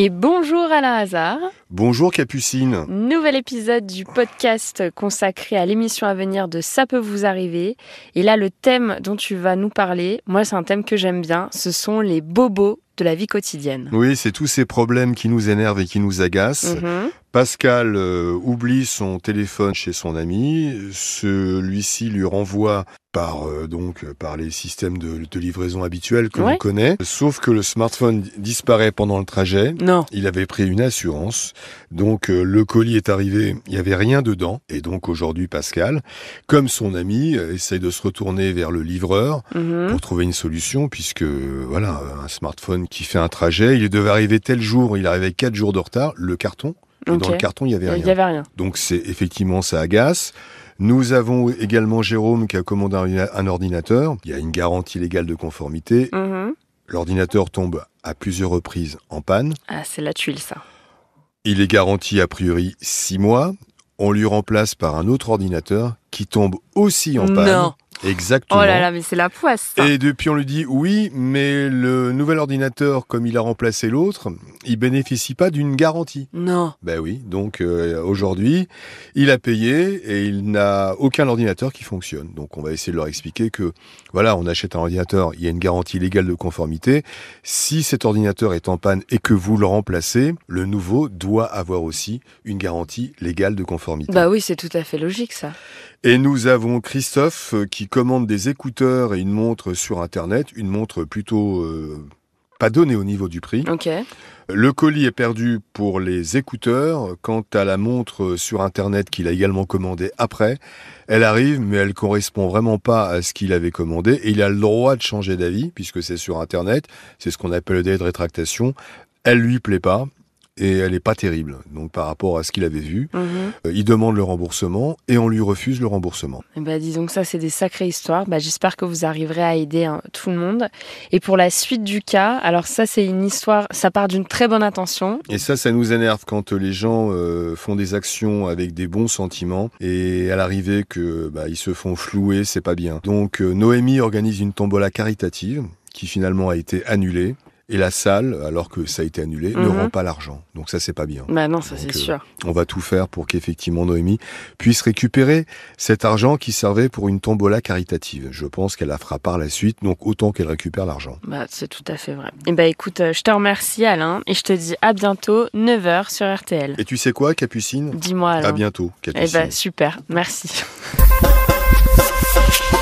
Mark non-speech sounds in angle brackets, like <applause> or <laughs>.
Et bonjour Alain Hazard. Bonjour Capucine. Nouvel épisode du podcast consacré à l'émission à venir de Ça peut vous arriver. Et là, le thème dont tu vas nous parler, moi c'est un thème que j'aime bien, ce sont les bobos de la vie quotidienne. Oui, c'est tous ces problèmes qui nous énervent et qui nous agacent. Mhm. Pascal euh, oublie son téléphone chez son ami. Celui-ci lui renvoie par euh, donc par les systèmes de, de livraison habituels que Ouais. l'on connaît. Sauf que le smartphone disparaît pendant le trajet. Non. Il avait pris une assurance, donc euh, le colis est arrivé, il n'y avait rien dedans, et donc aujourd'hui Pascal, comme son ami, essaye de se retourner vers le livreur Mhm. pour trouver une solution, puisque voilà, un smartphone qui fait un trajet, il devait arriver tel jour, il arrivait quatre jours de retard, le carton, et dans le carton il y avait rien. n'y avait rien. Donc c'est effectivement ça agace. Nous avons également Jérôme qui a commandé un, ordinateur. Il y a une garantie légale de conformité. Mhm. L'ordinateur tombe à plusieurs reprises en panne. Ah, c'est la tuile ça. Il est garanti a priori six mois. On lui remplace par un autre ordinateur qui tombe aussi en panne. Non. Exactement. Oh là là, mais c'est la poisse ça. Et depuis, on lui dit oui, mais le nouvel ordinateur, comme il a remplacé l'autre, il bénéficie pas d'une garantie. Non. Ben oui, donc euh, aujourd'hui, il a payé et il n'a aucun ordinateur qui fonctionne. Donc on va essayer de leur expliquer que voilà, on achète un ordinateur, il y a une garantie légale de conformité. Si cet ordinateur est en panne et que vous le remplacez, le nouveau doit avoir aussi une garantie légale de conformité. Bah oui, c'est tout à fait logique ça. Et nous avons Christophe euh, qui commande des écouteurs et une montre sur Internet, une montre plutôt euh, pas donnée au niveau du prix. Le colis est perdu pour les écouteurs. Quant à la montre sur Internet qu'il a également commandée après, elle arrive, mais elle correspond vraiment pas à ce qu'il avait commandé. Et il a le droit de changer d'avis, puisque c'est sur Internet. C'est ce qu'on appelle le délai de rétractation. Elle lui plaît pas. Et elle est pas terrible. Donc, par rapport à ce qu'il avait vu, Mhm. euh, il demande le remboursement et on lui refuse le remboursement. Ben, disons que ça, c'est des sacrées histoires. Bah, J'espère que vous arriverez à aider hein, tout le monde. Et pour la suite du cas, alors ça, c'est une histoire, ça part d'une très bonne intention. Et ça, ça nous énerve quand les gens euh, font des actions avec des bons sentiments et à l'arrivée que bah, ils se font flouer, c'est pas bien. Donc euh, Noémie organise une tombola caritative qui finalement a été annulée. Et la salle, alors que ça a été annulé, ne Mhm. rend pas l'argent. Donc ça, c'est pas bien. Bah non, ça c'est euh, sûr. On va tout faire pour qu'effectivement Noémie puisse récupérer cet argent qui servait pour une tombola caritative. Je pense qu'elle la fera par la suite, donc autant qu'elle récupère l'argent. Bah, c'est tout à fait vrai. Et bah écoute, euh, je te remercie Alain et je te dis à bientôt, 9h sur RTL. Et tu sais quoi, Capucine? Dis-moi Alain. À bientôt, Eh Capucine. bah super, merci. <laughs>